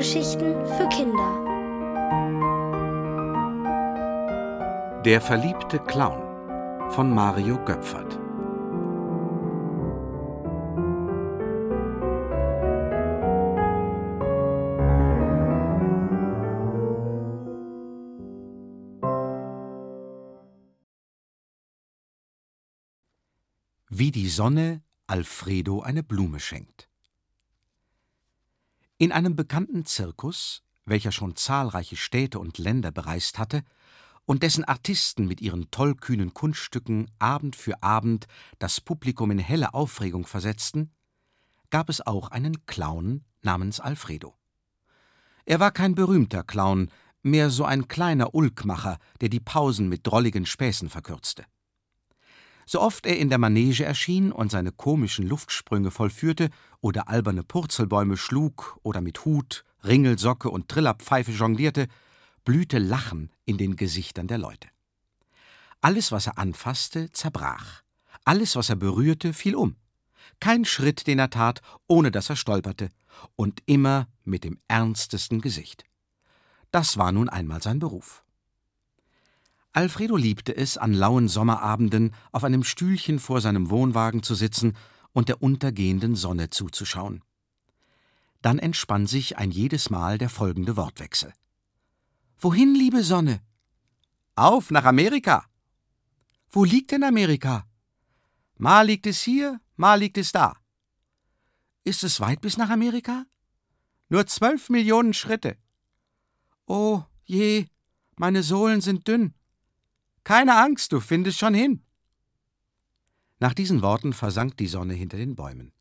Hörgeschichten für Kinder. Der verliebte Clown von Mario Göpfert. Wie die Sonne Alfredo eine Blume schenkt. In einem bekannten Zirkus, welcher schon zahlreiche Städte und Länder bereist hatte und dessen Artisten mit ihren tollkühnen Kunststücken Abend für Abend das Publikum in helle Aufregung versetzten, gab es auch einen Clown namens Alfredo. Er war kein berühmter Clown, mehr so ein kleiner Ulkmacher, der die Pausen mit drolligen Späßen verkürzte. So oft er in der Manege erschien und seine komischen Luftsprünge vollführte oder alberne Purzelbäume schlug oder mit Hut, Ringelsocke und Trillerpfeife jonglierte, blühte Lachen in den Gesichtern der Leute. Alles, was er anfasste, zerbrach. Alles, was er berührte, fiel um. Kein Schritt, den er tat, ohne dass er stolperte, und immer mit dem ernstesten Gesicht. Das war nun einmal sein Beruf. Alfredo liebte es, an lauen Sommerabenden auf einem Stühlchen vor seinem Wohnwagen zu sitzen und der untergehenden Sonne zuzuschauen. Dann entspann sich ein jedes Mal der folgende Wortwechsel. Wohin, liebe Sonne? Auf nach Amerika. Wo liegt denn Amerika? Mal liegt es hier, mal liegt es da. Ist es weit bis nach Amerika? Nur zwölf Millionen Schritte. Oh je, meine Sohlen sind dünn. Keine Angst, du findest schon hin. Nach diesen Worten versank die Sonne hinter den Bäumen.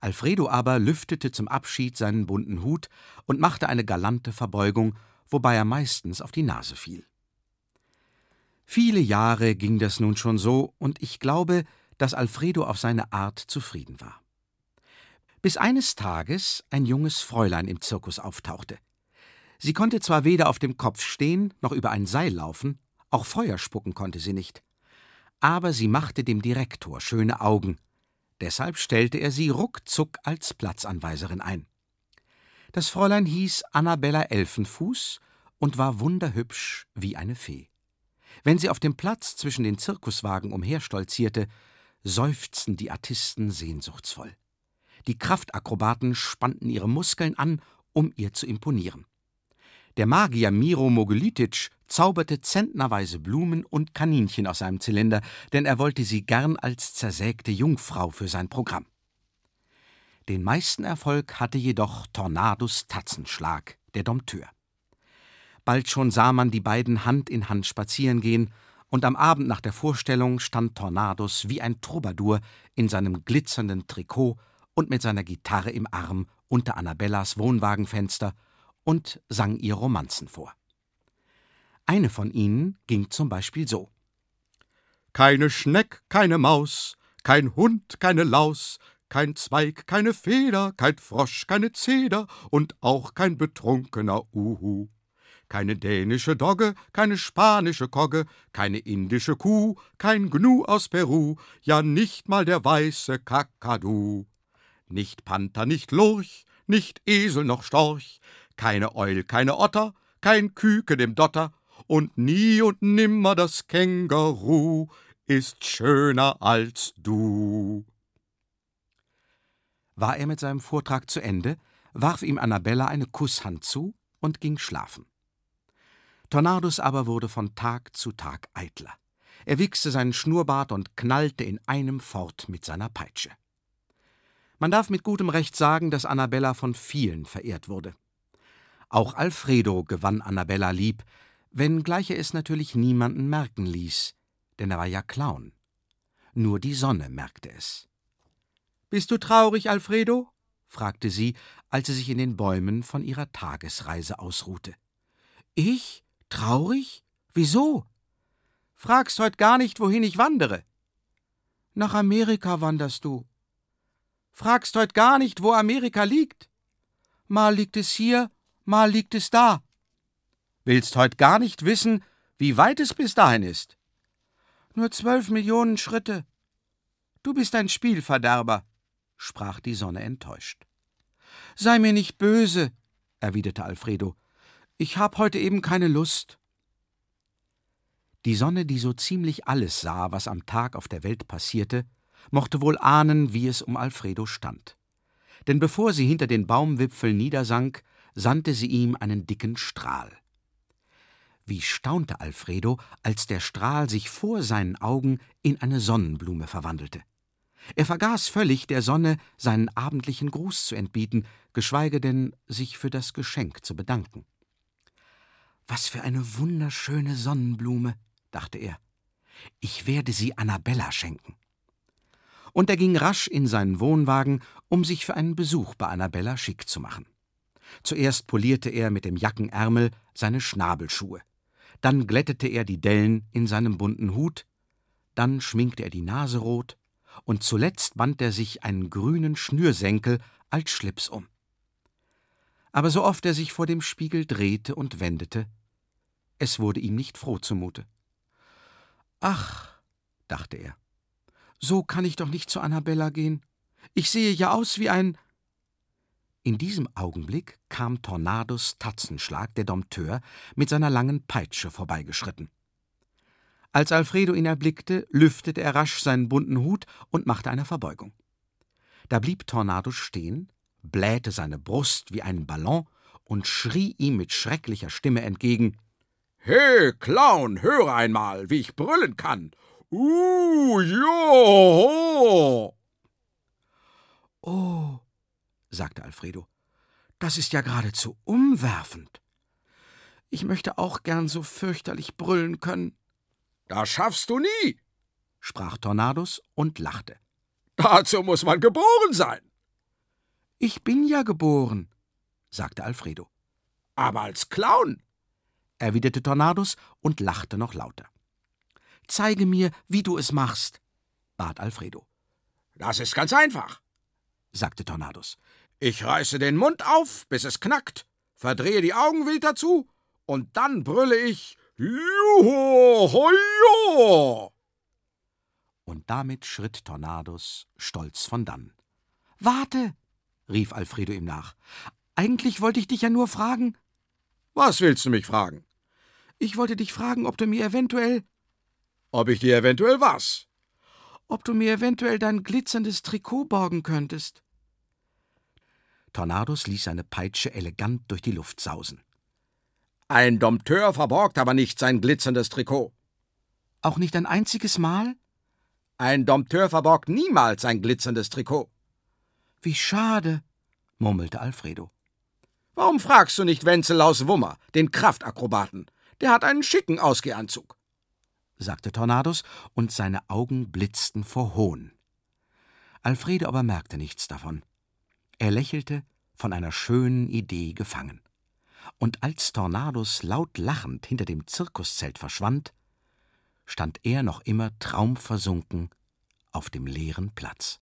Alfredo aber lüftete zum Abschied seinen bunten Hut und machte eine galante Verbeugung, wobei er meistens auf die Nase fiel. Viele Jahre ging das nun schon so, und ich glaube, dass Alfredo auf seine Art zufrieden war. Bis eines Tages ein junges Fräulein im Zirkus auftauchte. Sie konnte zwar weder auf dem Kopf stehen noch über ein Seil laufen, auch Feuer spucken konnte sie nicht. Aber sie machte dem Direktor schöne Augen. Deshalb stellte er sie ruckzuck als Platzanweiserin ein. Das Fräulein hieß Annabella Elfenfuß und war wunderhübsch wie eine Fee. Wenn sie auf dem Platz zwischen den Zirkuswagen umherstolzierte, seufzten die Artisten sehnsuchtsvoll. Die Kraftakrobaten spannten ihre Muskeln an, um ihr zu imponieren. Der Magier Miro Mogilititsch zauberte zentnerweise Blumen und Kaninchen aus seinem Zylinder, denn er wollte sie gern als zersägte Jungfrau für sein Programm. Den meisten Erfolg hatte jedoch Tornados Tatzenschlag, der Dompteur. Bald schon sah man die beiden Hand in Hand spazieren gehen, und am Abend nach der Vorstellung stand Tornados wie ein Troubadour in seinem glitzernden Trikot und mit seiner Gitarre im Arm unter Annabellas Wohnwagenfenster und sang ihr Romanzen vor. Eine von ihnen ging zum Beispiel so Keine Schneck, keine Maus, kein Hund, keine Laus, kein Zweig, keine Feder, kein Frosch, keine Zeder und auch kein betrunkener Uhu. Keine dänische Dogge, keine spanische Kogge, keine indische Kuh, kein Gnu aus Peru, ja nicht mal der weiße Kakadu. Nicht Panther, nicht Lurch, nicht Esel noch Storch, keine Eul, keine Otter, kein Küken im Dotter und nie und nimmer das Känguru ist schöner als du. War er mit seinem Vortrag zu Ende, warf ihm Annabella eine Kusshand zu und ging schlafen. Tornadus aber wurde von Tag zu Tag eitler. Er wichste seinen Schnurrbart und knallte in einem fort mit seiner Peitsche. Man darf mit gutem Recht sagen, dass Annabella von vielen verehrt wurde. Auch Alfredo gewann Annabella lieb, wenngleich er es natürlich niemanden merken ließ, denn er war ja Clown. Nur die Sonne merkte es. Bist du traurig, Alfredo? fragte sie, als sie sich in den Bäumen von ihrer Tagesreise ausruhte. Ich? Traurig? Wieso? Fragst heut gar nicht, wohin ich wandere. Nach Amerika wanderst du. Fragst heut gar nicht, wo Amerika liegt. Mal liegt es hier, mal liegt es da. Willst heut gar nicht wissen, wie weit es bis dahin ist? Nur zwölf Millionen Schritte. Du bist ein Spielverderber, sprach die Sonne enttäuscht. Sei mir nicht böse, erwiderte Alfredo. Ich hab heute eben keine Lust. Die Sonne, die so ziemlich alles sah, was am Tag auf der Welt passierte, mochte wohl ahnen, wie es um Alfredo stand. Denn bevor sie hinter den Baumwipfeln niedersank, sandte sie ihm einen dicken Strahl. Wie staunte Alfredo, als der Strahl sich vor seinen Augen in eine Sonnenblume verwandelte. Er vergaß völlig, der Sonne seinen abendlichen Gruß zu entbieten, geschweige denn sich für das Geschenk zu bedanken. Was für eine wunderschöne Sonnenblume, dachte er. Ich werde sie Annabella schenken. Und er ging rasch in seinen Wohnwagen, um sich für einen Besuch bei Annabella schick zu machen. Zuerst polierte er mit dem Jackenärmel seine Schnabelschuhe, dann glättete er die Dellen in seinem bunten Hut, dann schminkte er die Nase rot, und zuletzt band er sich einen grünen Schnürsenkel als Schlips um. Aber so oft er sich vor dem Spiegel drehte und wendete, es wurde ihm nicht froh zumute. Ach, dachte er, so kann ich doch nicht zu Annabella gehen. Ich sehe ja aus wie ein. In diesem Augenblick kam Tornados Tatzenschlag, der Dompteur, mit seiner langen Peitsche vorbeigeschritten. Als Alfredo ihn erblickte, lüftete er rasch seinen bunten Hut und machte eine Verbeugung. Da blieb Tornados stehen, blähte seine Brust wie einen Ballon und schrie ihm mit schrecklicher Stimme entgegen: He, Clown, höre einmal, wie ich brüllen kann. Uh, jo! Oh, sagte Alfredo, das ist ja geradezu umwerfend. Ich möchte auch gern so fürchterlich brüllen können. Das schaffst du nie, sprach Tornados und lachte. Dazu muss man geboren sein. Ich bin ja geboren, sagte Alfredo. Aber als Clown, erwiderte Tornados und lachte noch lauter. Zeige mir, wie du es machst, bat Alfredo. Das ist ganz einfach, sagte Tornados. Ich reiße den Mund auf, bis es knackt, verdrehe die Augen wild dazu, und dann brülle ich Juhu, hojo! Und damit schritt Tornados stolz von dann. Warte, rief Alfredo ihm nach. Eigentlich wollte ich dich ja nur fragen. Was willst du mich fragen? Ich wollte dich fragen, ob du mir eventuell. Ob ich dir eventuell was? Ob du mir eventuell dein glitzerndes Trikot borgen könntest. Tornados ließ seine Peitsche elegant durch die Luft sausen. Ein Dompteur verborgt aber nicht sein glitzerndes Trikot. Auch nicht ein einziges Mal? Ein Dompteur verborgt niemals sein glitzerndes Trikot. Wie schade, murmelte Alfredo. Warum fragst du nicht Wenzel Wummer, den Kraftakrobaten? Der hat einen schicken Ausgehanzug, sagte Tornados, und seine Augen blitzten vor Hohn. Alfredo aber merkte nichts davon. Er lächelte, von einer schönen Idee gefangen und als Tornados laut lachend hinter dem Zirkuszelt verschwand, stand er noch immer traumversunken auf dem leeren Platz.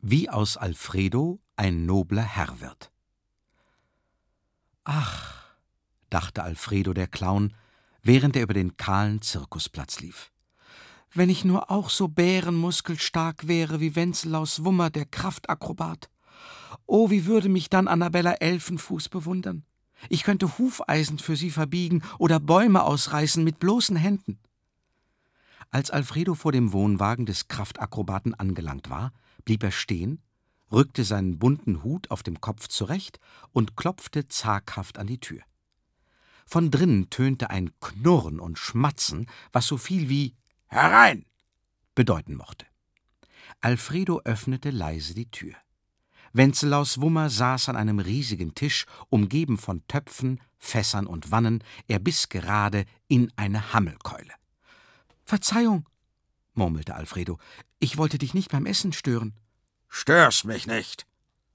Wie aus Alfredo ein nobler Herr wird. Ach, dachte Alfredo der Clown, während er über den kahlen Zirkusplatz lief. Wenn ich nur auch so bärenmuskelstark wäre wie Wenzel Wummer, der Kraftakrobat. Oh, wie würde mich dann Annabella Elfenfuß bewundern. Ich könnte Hufeisen für sie verbiegen oder Bäume ausreißen mit bloßen Händen. Als Alfredo vor dem Wohnwagen des Kraftakrobaten angelangt war, blieb er stehen, rückte seinen bunten Hut auf dem Kopf zurecht und klopfte zaghaft an die Tür. Von drinnen tönte ein Knurren und Schmatzen, was so viel wie Herein bedeuten mochte. Alfredo öffnete leise die Tür. Wenzelaus Wummer saß an einem riesigen Tisch, umgeben von Töpfen, Fässern und Wannen, er biss gerade in eine Hammelkeule. Verzeihung, murmelte Alfredo, ich wollte dich nicht beim Essen stören. Störst mich nicht,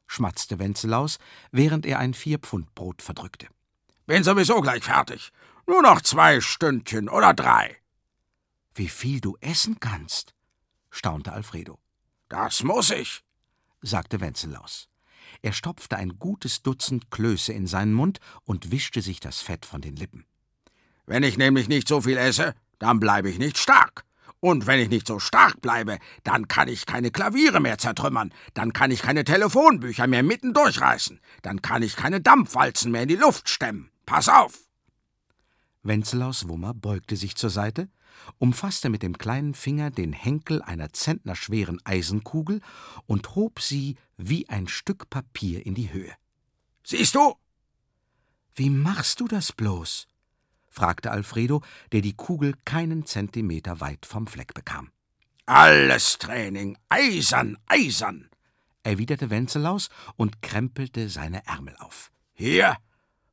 schmatzte Wenzelaus, während er ein Vierpfundbrot verdrückte. Bin sowieso gleich fertig. Nur noch zwei Stündchen oder drei. Wie viel du essen kannst, staunte Alfredo. Das muss ich, sagte Wencelaus. Er stopfte ein gutes Dutzend Klöße in seinen Mund und wischte sich das Fett von den Lippen. Wenn ich nämlich nicht so viel esse, dann bleibe ich nicht stark. Und wenn ich nicht so stark bleibe, dann kann ich keine Klaviere mehr zertrümmern, dann kann ich keine Telefonbücher mehr mitten durchreißen, dann kann ich keine Dampfwalzen mehr in die Luft stemmen. Pass auf! Wencelaus Wummer beugte sich zur Seite, umfasste mit dem kleinen Finger den Henkel einer zentnerschweren Eisenkugel und hob sie wie ein Stück Papier in die Höhe. Siehst du? Wie machst du das bloß? Fragte Alfredo, der die Kugel keinen Zentimeter weit vom Fleck bekam. Alles Training, eisern, eisern, erwiderte Wencelaus und krempelte seine Ärmel auf. Hier,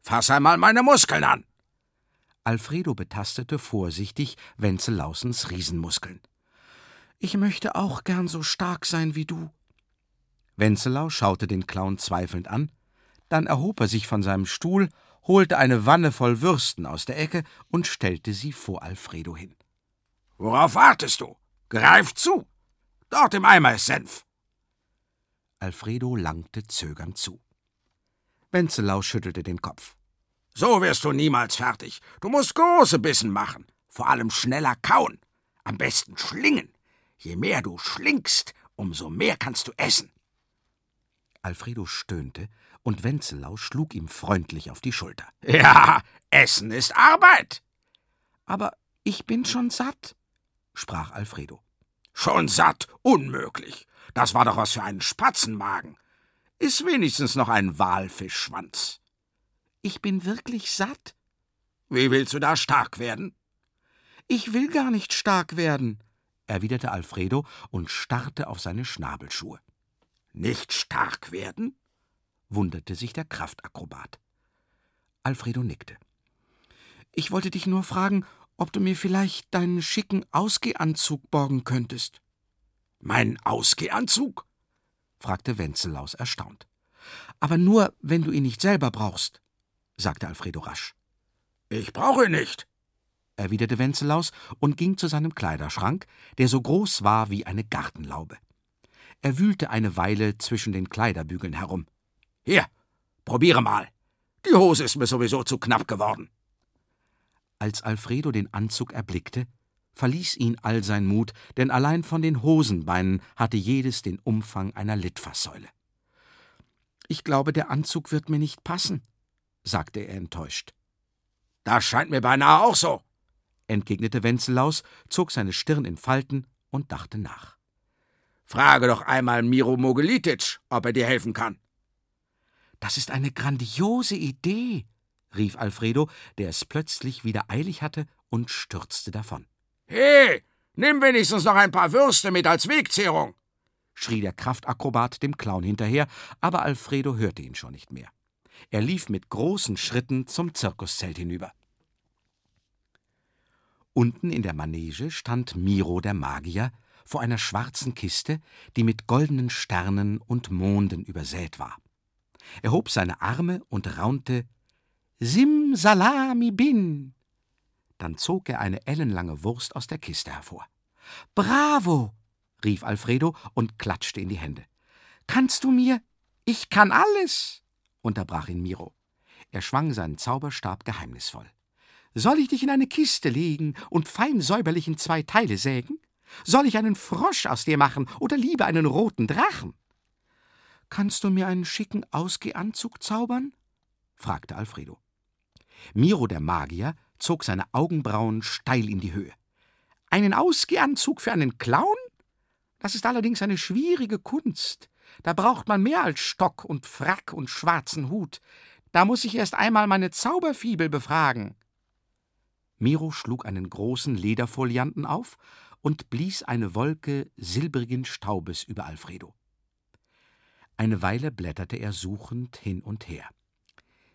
fass einmal meine Muskeln an. Alfredo betastete vorsichtig Wencelausens Riesenmuskeln. Ich möchte auch gern so stark sein wie du. Wencelau schaute den Clown zweifelnd an, dann erhob er sich von seinem Stuhl holte eine Wanne voll Würsten aus der Ecke und stellte sie vor Alfredo hin. Worauf wartest du? Greif zu! Dort im Eimer ist Senf. Alfredo langte zögernd zu. Wenzelau schüttelte den Kopf. So wirst du niemals fertig. Du musst große Bissen machen. Vor allem schneller kauen. Am besten schlingen. Je mehr du schlingst, umso mehr kannst du essen. Alfredo stöhnte und Wenzelau schlug ihm freundlich auf die Schulter. Ja, Essen ist Arbeit. Aber ich bin schon satt, sprach Alfredo. Schon satt? Unmöglich. Das war doch was für einen Spatzenmagen. Iss wenigstens noch ein Walfischschwanz. Ich bin wirklich satt. Wie willst du da stark werden? Ich will gar nicht stark werden, erwiderte Alfredo und starrte auf seine Schnabelschuhe. Nicht stark werden? Wunderte sich der Kraftakrobat. Alfredo nickte. Ich wollte dich nur fragen, ob du mir vielleicht deinen schicken Ausgehanzug borgen könntest. Meinen Ausgehanzug? fragte Wencelaus erstaunt. Aber nur, wenn du ihn nicht selber brauchst, sagte Alfredo rasch. Ich brauche ihn nicht, erwiderte Wencelaus und ging zu seinem Kleiderschrank, der so groß war wie eine Gartenlaube. Er wühlte eine Weile zwischen den Kleiderbügeln herum. Hier, probiere mal. Die Hose ist mir sowieso zu knapp geworden. Als Alfredo den Anzug erblickte, verließ ihn all sein Mut, denn allein von den Hosenbeinen hatte jedes den Umfang einer Litfaßsäule. Ich glaube, der Anzug wird mir nicht passen, sagte er enttäuscht. Das scheint mir beinahe auch so, entgegnete Wencelaus, zog seine Stirn in Falten und dachte nach. Frage doch einmal Miro Mogelitic, ob er dir helfen kann. Das ist eine grandiose Idee, rief Alfredo, der es plötzlich wieder eilig hatte und stürzte davon. He, nimm wenigstens noch ein paar Würste mit als Wegzehrung, schrie der Kraftakrobat dem Clown hinterher, aber Alfredo hörte ihn schon nicht mehr. Er lief mit großen Schritten zum Zirkuszelt hinüber. Unten in der Manege stand Miro der Magier vor einer schwarzen Kiste, die mit goldenen Sternen und Monden übersät war. Er hob seine Arme und raunte Sim Salami bin. Dann zog er eine ellenlange Wurst aus der Kiste hervor. Bravo! rief Alfredo und klatschte in die Hände. Kannst du mir? Ich kann alles! unterbrach ihn Miro. Er schwang seinen Zauberstab geheimnisvoll. Soll ich dich in eine Kiste legen und fein säuberlich in zwei Teile sägen? Soll ich einen Frosch aus dir machen oder lieber einen roten Drachen? Kannst du mir einen schicken Ausgehanzug zaubern? fragte Alfredo. Miro der Magier zog seine Augenbrauen steil in die Höhe. Einen Ausgehanzug für einen Clown? Das ist allerdings eine schwierige Kunst. Da braucht man mehr als Stock und Frack und schwarzen Hut. Da muss ich erst einmal meine Zauberfibel befragen. Miro schlug einen großen Lederfolianten auf und blies eine Wolke silbrigen Staubes über Alfredo. Eine Weile blätterte er suchend hin und her.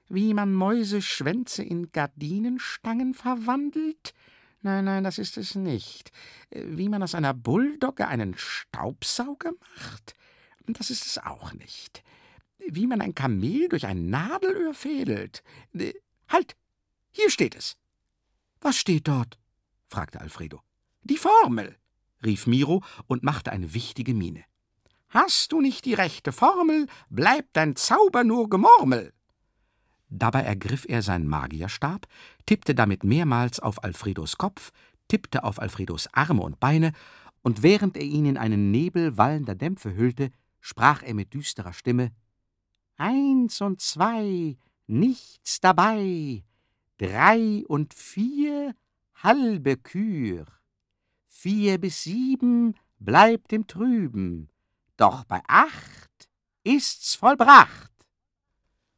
Wie man Mäuseschwänze in Gardinenstangen verwandelt? Nein, nein, das ist es nicht. Wie man aus einer Bulldogge einen Staubsauger macht? Das ist es auch nicht. Wie man ein Kamel durch ein Nadelöhr fädelt? Halt! Hier steht es. Was steht dort? fragte Alfredo. Die Formel, rief Miro und machte eine wichtige Miene. Hast du nicht die rechte Formel, bleibt dein Zauber nur Gemurmel. Dabei ergriff er seinen Magierstab, tippte damit mehrmals auf Alfredos Kopf, tippte auf Alfredos Arme und Beine, und während er ihn in einen Nebel wallender Dämpfe hüllte, sprach er mit düsterer Stimme Eins und zwei, nichts dabei, drei und vier, halbe Kür, vier bis sieben bleibt im Trüben, doch bei acht ist's vollbracht.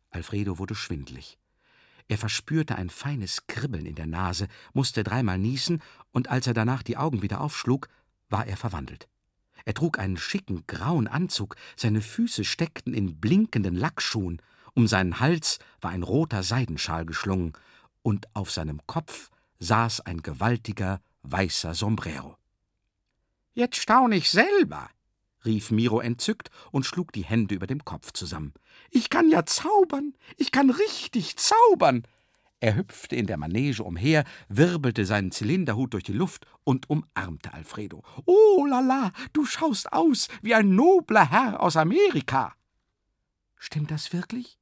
Alfredo wurde schwindlig. Er verspürte ein feines Kribbeln in der Nase, musste dreimal niesen, und als er danach die Augen wieder aufschlug, war er verwandelt. Er trug einen schicken grauen Anzug, seine Füße steckten in blinkenden Lackschuhen, um seinen Hals war ein roter Seidenschal geschlungen, und auf seinem Kopf saß ein gewaltiger weißer Sombrero. Jetzt staun ich selber, rief Miro entzückt und schlug die Hände über dem Kopf zusammen. Ich kann ja zaubern, ich kann richtig zaubern. Er hüpfte in der Manege umher, wirbelte seinen Zylinderhut durch die Luft und umarmte Alfredo. Oh lala, du schaust aus wie ein nobler Herr aus Amerika. Stimmt das wirklich?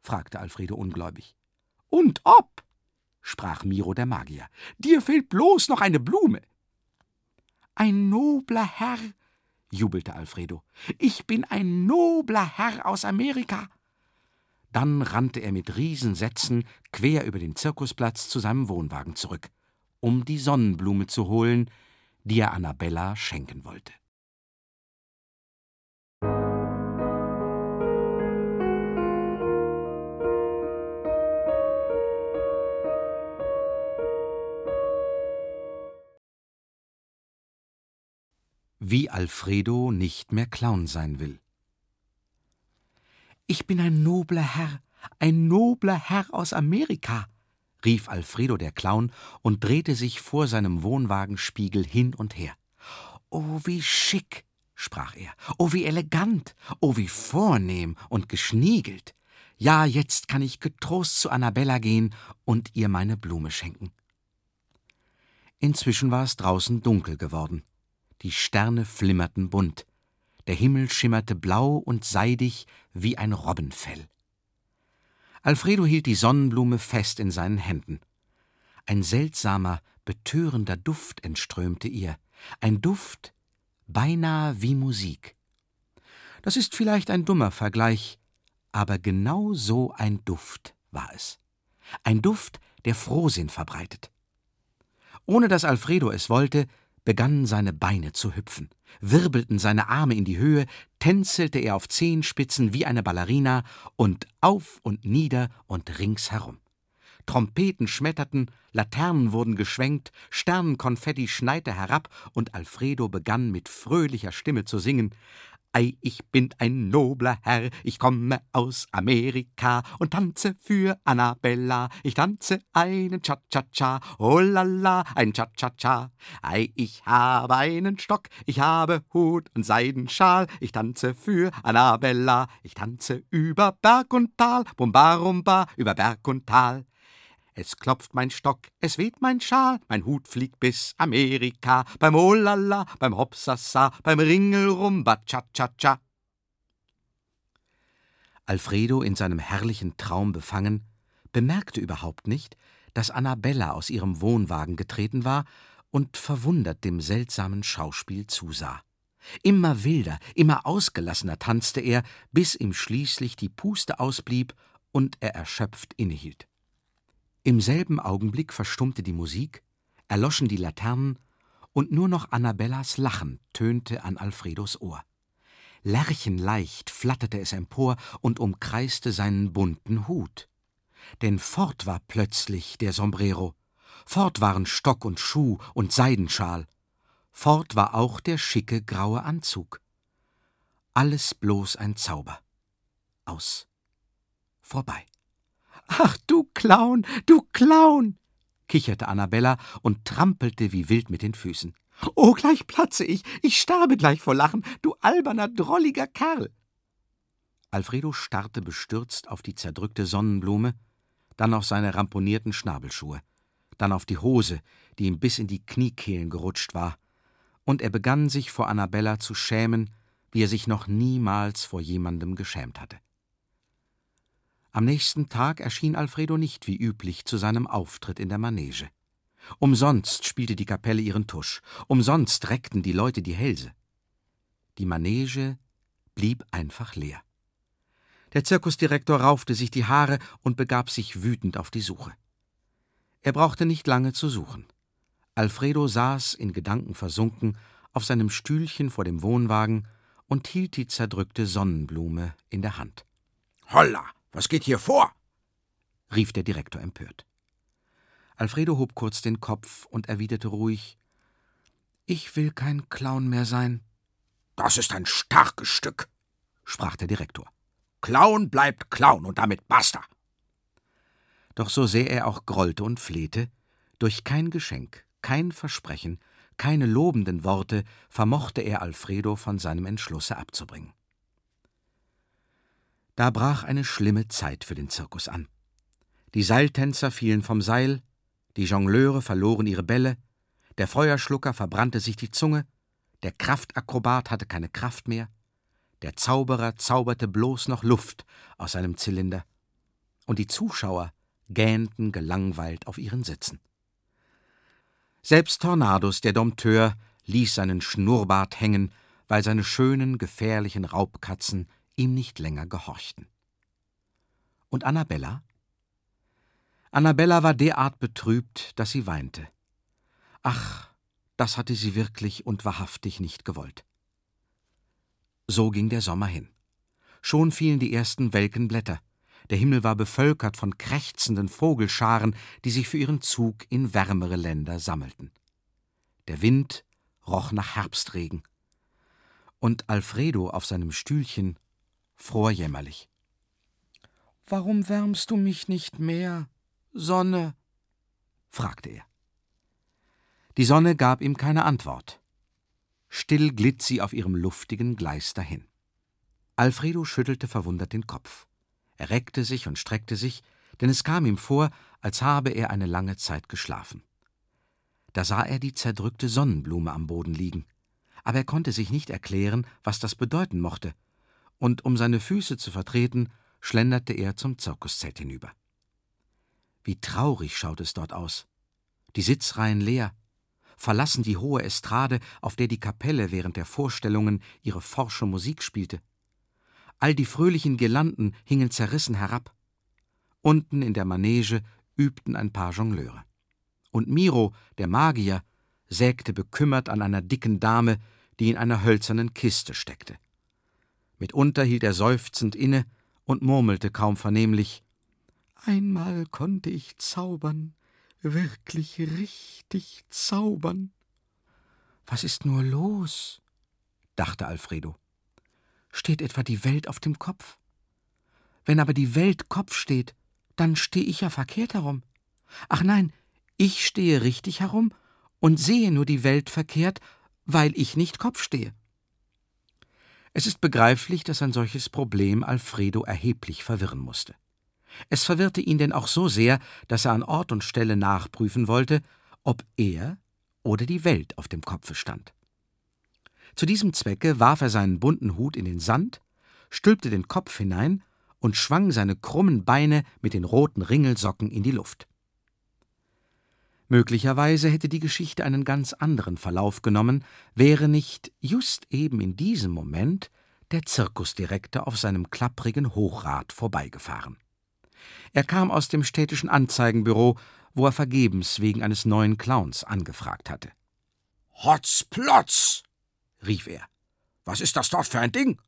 fragte Alfredo ungläubig. Und ob, sprach Miro der Magier, dir fehlt bloß noch eine Blume. Ein nobler Herr, jubelte Alfredo. Ich bin ein nobler Herr aus Amerika. Dann rannte er mit Riesensätzen quer über den Zirkusplatz zu seinem Wohnwagen zurück, um die Sonnenblume zu holen, die er Annabella schenken wollte. Wie Alfredo nicht mehr Clown sein will. Ich bin ein nobler Herr, ein nobler Herr aus Amerika, rief Alfredo der Clown und drehte sich vor seinem Wohnwagenspiegel hin und her. Oh, wie schick, sprach er, oh, wie elegant, oh, wie vornehm und geschniegelt. Ja, jetzt kann ich getrost zu Annabella gehen und ihr meine Blume schenken. Inzwischen war es draußen dunkel geworden die Sterne flimmerten bunt, der Himmel schimmerte blau und seidig wie ein Robbenfell. Alfredo hielt die Sonnenblume fest in seinen Händen. Ein seltsamer, betörender Duft entströmte ihr, ein Duft beinahe wie Musik. Das ist vielleicht ein dummer Vergleich, aber genau so ein Duft war es. Ein Duft, der Frohsinn verbreitet. Ohne dass Alfredo es wollte, begannen seine Beine zu hüpfen, wirbelten seine Arme in die Höhe, tänzelte er auf Zehenspitzen wie eine Ballerina und auf und nieder und ringsherum. Trompeten schmetterten, Laternen wurden geschwenkt, Sternenkonfetti schneite herab, und Alfredo begann mit fröhlicher Stimme zu singen Ei, ich bin ein nobler Herr, ich komme aus Amerika und tanze für Annabella. Ich tanze einen Cha-Cha-Cha, oh la la, ein Cha-Cha-Cha. Ei, ich habe einen Stock, ich habe Hut und Seidenschal. Ich tanze für Annabella, ich tanze über Berg und Tal, Bumba-Rumba, über Berg und Tal. Es klopft mein Stock, es weht mein Schal, mein Hut fliegt bis Amerika, beim Olala, beim Hopsasa, beim Ringelrumba, cha-cha-cha. Alfredo, in seinem herrlichen Traum befangen, bemerkte überhaupt nicht, dass Annabella aus ihrem Wohnwagen getreten war und verwundert dem seltsamen Schauspiel zusah. Immer wilder, immer ausgelassener tanzte er, bis ihm schließlich die Puste ausblieb und er erschöpft innehielt. Im selben Augenblick verstummte die Musik, erloschen die Laternen, und nur noch Annabellas Lachen tönte an Alfredos Ohr. Lerchenleicht flatterte es empor und umkreiste seinen bunten Hut. Denn fort war plötzlich der Sombrero, fort waren Stock und Schuh und Seidenschal, fort war auch der schicke graue Anzug. Alles bloß ein Zauber. Aus. Vorbei. Ach, du Clown, du Clown, kicherte Annabella und trampelte wie wild mit den Füßen. Oh, gleich platze ich, ich sterbe gleich vor Lachen, du alberner, drolliger Kerl. Alfredo starrte bestürzt auf die zerdrückte Sonnenblume, dann auf seine ramponierten Schnabelschuhe, dann auf die Hose, die ihm bis in die Kniekehlen gerutscht war, und er begann sich vor Annabella zu schämen, wie er sich noch niemals vor jemandem geschämt hatte. Am nächsten Tag erschien Alfredo nicht wie üblich zu seinem Auftritt in der Manege. Umsonst spielte die Kapelle ihren Tusch, umsonst reckten die Leute die Hälse. Die Manege blieb einfach leer. Der Zirkusdirektor raufte sich die Haare und begab sich wütend auf die Suche. Er brauchte nicht lange zu suchen. Alfredo saß, in Gedanken versunken, auf seinem Stühlchen vor dem Wohnwagen und hielt die zerdrückte Sonnenblume in der Hand. Holla, was geht hier vor? rief der Direktor empört. Alfredo hob kurz den Kopf und erwiderte ruhig Ich will kein Clown mehr sein. Das ist ein starkes Stück, sprach der Direktor. Clown bleibt Clown und damit basta. Doch so sehr er auch grollte und flehte, durch kein Geschenk, kein Versprechen, keine lobenden Worte vermochte er Alfredo von seinem Entschlusse abzubringen. Da brach eine schlimme Zeit für den Zirkus an. Die Seiltänzer fielen vom Seil, die Jongleure verloren ihre Bälle, der Feuerschlucker verbrannte sich die Zunge, der Kraftakrobat hatte keine Kraft mehr, der Zauberer zauberte bloß noch Luft aus seinem Zylinder, und die Zuschauer gähnten gelangweilt auf ihren Sitzen. Selbst Tornados, der Dompteur, ließ seinen Schnurrbart hängen, weil seine schönen, gefährlichen Raubkatzen ihm nicht länger gehorchten. Und Annabella? Annabella war derart betrübt, dass sie weinte. Ach, das hatte sie wirklich und wahrhaftig nicht gewollt. So ging der Sommer hin. Schon fielen die ersten welken Blätter. Der Himmel war bevölkert von krächzenden Vogelscharen, die sich für ihren Zug in wärmere Länder sammelten. Der Wind roch nach Herbstregen. Und Alfredo auf seinem Stühlchen fror jämmerlich. Warum wärmst du mich nicht mehr, Sonne? fragte er. Die Sonne gab ihm keine Antwort. Still glitt sie auf ihrem luftigen Gleis dahin. Alfredo schüttelte verwundert den Kopf. Er reckte sich und streckte sich, denn es kam ihm vor, als habe er eine lange Zeit geschlafen. Da sah er die zerdrückte Sonnenblume am Boden liegen, aber er konnte sich nicht erklären, was das bedeuten mochte, und um seine Füße zu vertreten, schlenderte er zum Zirkuszelt hinüber. Wie traurig schaut es dort aus. Die Sitzreihen leer, verlassen die hohe Estrade, auf der die Kapelle während der Vorstellungen ihre forsche Musik spielte. All die fröhlichen Girlanden hingen zerrissen herab. Unten in der Manege übten ein paar Jongleure. Und Miro, der Magier, sägte bekümmert an einer dicken Dame, die in einer hölzernen Kiste steckte. Mitunter hielt er seufzend inne und murmelte kaum vernehmlich Einmal konnte ich zaubern, wirklich richtig zaubern. Was ist nur los? dachte Alfredo. Steht etwa die Welt auf dem Kopf? Wenn aber die Welt Kopf steht, dann stehe ich ja verkehrt herum. Ach nein, ich stehe richtig herum und sehe nur die Welt verkehrt, weil ich nicht Kopf stehe. Es ist begreiflich, dass ein solches Problem Alfredo erheblich verwirren musste. Es verwirrte ihn denn auch so sehr, dass er an Ort und Stelle nachprüfen wollte, ob er oder die Welt auf dem Kopfe stand. Zu diesem Zwecke warf er seinen bunten Hut in den Sand, stülpte den Kopf hinein und schwang seine krummen Beine mit den roten Ringelsocken in die Luft. Möglicherweise hätte die Geschichte einen ganz anderen Verlauf genommen, wäre nicht just eben in diesem Moment der Zirkusdirektor auf seinem klapprigen Hochrad vorbeigefahren. Er kam aus dem städtischen Anzeigenbüro, wo er vergebens wegen eines neuen Clowns angefragt hatte. Hotzplotz! rief er. Was ist das dort für ein Ding?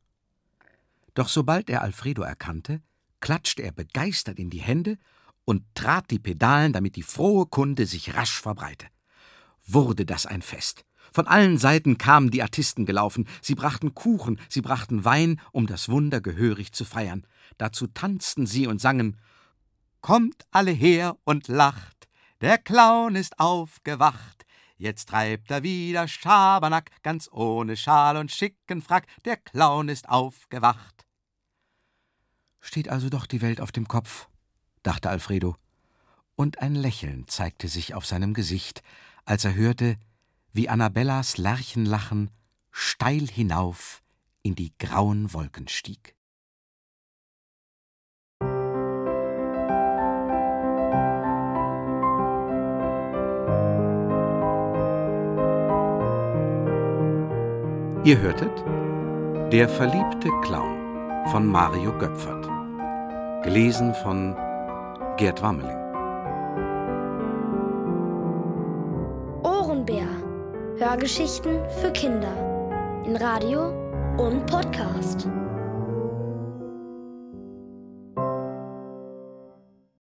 Doch sobald er Alfredo erkannte, klatschte er begeistert in die Hände und trat die Pedalen, damit die frohe Kunde sich rasch verbreite. Wurde das ein Fest! Von allen Seiten kamen die Artisten gelaufen, sie brachten Kuchen, sie brachten Wein, um das Wunder gehörig zu feiern. Dazu tanzten sie und sangen Kommt alle her und lacht, der Clown ist aufgewacht, jetzt treibt er wieder Schabernack, ganz ohne Schal und schicken Frack, der Clown ist aufgewacht. Steht also doch die Welt auf dem Kopf, dachte Alfredo, und ein Lächeln zeigte sich auf seinem Gesicht, als er hörte, wie Annabellas Lerchenlachen steil hinauf in die grauen Wolken stieg. Ihr hörtet Der verliebte Clown von Mario Göpfert. Gelesen von Gerd Wammeling. Ohrenbär. Hörgeschichten für Kinder. In Radio und Podcast.